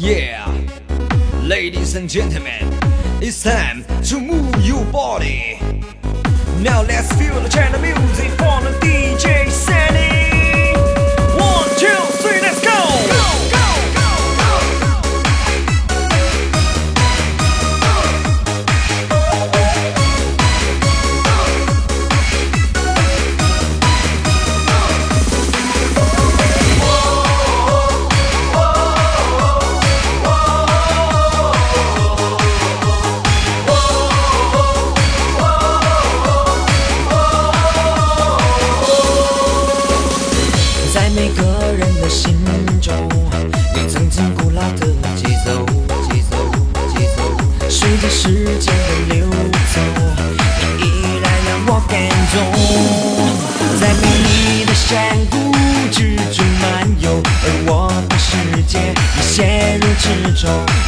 Yeah, ladies and gentlemen, it's time to move your body. Now let's feel the channel.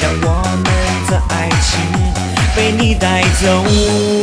让我们的爱情被你带走。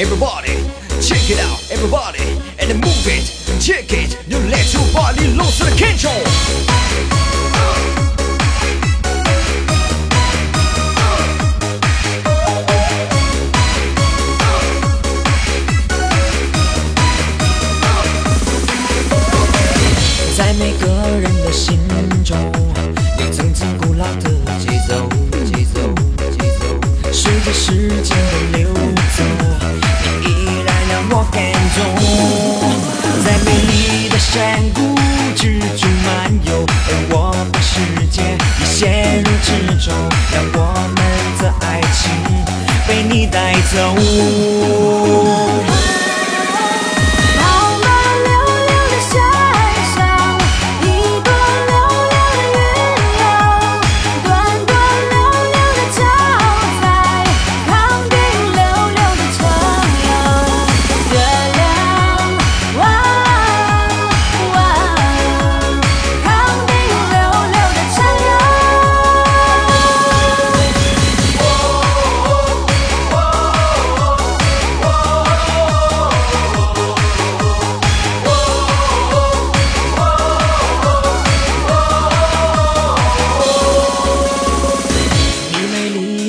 everybody. Check it out, everybody, and move it, check it. You let your body lose the control. 被你带走。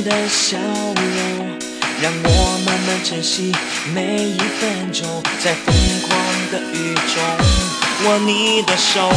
的笑容让我慢慢珍惜每一分钟在疯狂的雨中握你的手。